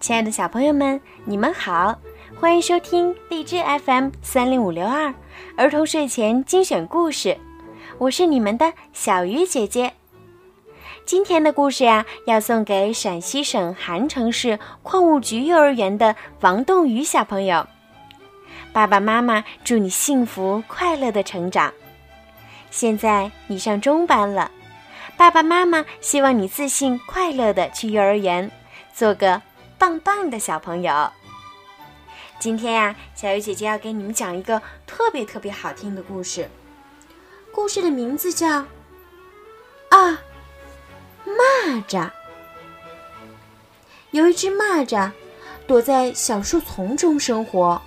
亲爱的小朋友们，你们好，欢迎收听荔枝 FM 三零五六二儿童睡前精选故事，我是你们的小鱼姐姐。今天的故事呀，要送给陕西省韩城市矿务局幼儿园的王栋宇小朋友。爸爸妈妈祝你幸福快乐的成长。现在你上中班了，爸爸妈妈希望你自信快乐的去幼儿园，做个。棒棒的小朋友，今天呀，小鱼姐姐要给你们讲一个特别特别好听的故事。故事的名字叫《啊，蚂蚱》。有一只蚂蚱躲在小树丛中生活，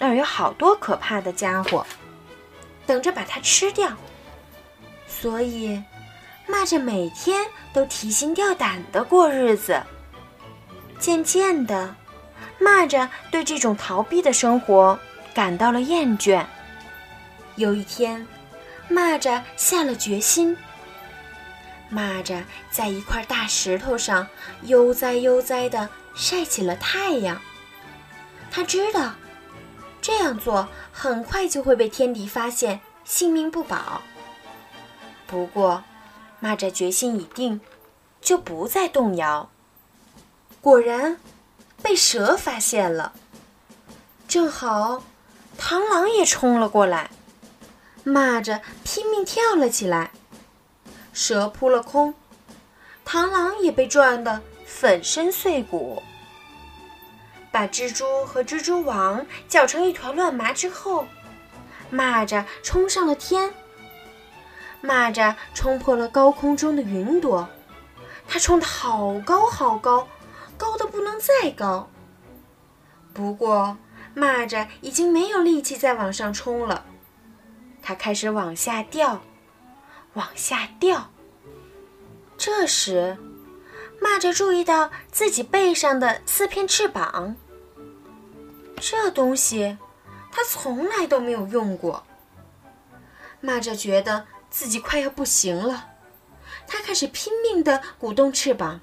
那儿有好多可怕的家伙，等着把它吃掉。所以，蚂蚱每天都提心吊胆的过日子。渐渐的，蚂蚱对这种逃避的生活感到了厌倦。有一天，蚂蚱下了决心。蚂蚱在一块大石头上悠哉悠哉地晒起了太阳。他知道，这样做很快就会被天敌发现，性命不保。不过，蚂蚱决心已定，就不再动摇。果然，被蛇发现了。正好，螳螂也冲了过来，蚂蚱拼命跳了起来，蛇扑了空，螳螂也被撞得粉身碎骨。把蜘蛛和蜘蛛网搅成一团乱麻之后，蚂蚱冲上了天。蚂蚱冲破了高空中的云朵，它冲得好高好高。高的不能再高。不过，蚂蚱已经没有力气再往上冲了，它开始往下掉，往下掉。这时，蚂蚱注意到自己背上的四片翅膀。这东西，它从来都没有用过。蚂蚱觉得自己快要不行了，它开始拼命地鼓动翅膀。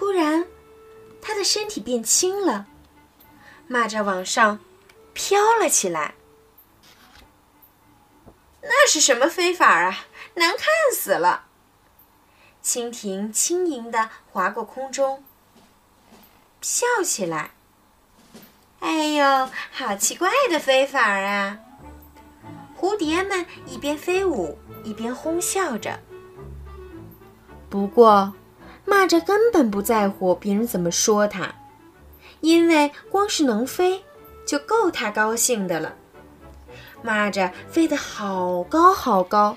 突然，他的身体变轻了，蚂蚱往上飘了起来。那是什么飞法啊？难看死了！蜻蜓轻盈地划过空中，笑起来。哎呦，好奇怪的飞法啊！蝴蝶们一边飞舞一边哄笑着。不过。蚂蚱根本不在乎别人怎么说它，因为光是能飞，就够它高兴的了。蚂蚱飞得好高好高，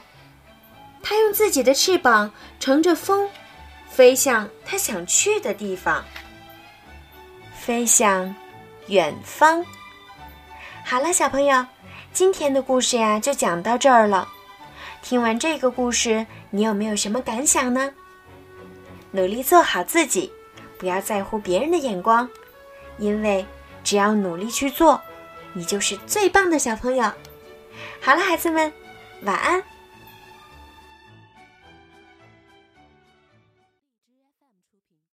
它用自己的翅膀乘着风，飞向它想去的地方，飞向远方。好了，小朋友，今天的故事呀就讲到这儿了。听完这个故事，你有没有什么感想呢？努力做好自己，不要在乎别人的眼光，因为只要努力去做，你就是最棒的小朋友。好了，孩子们，晚安。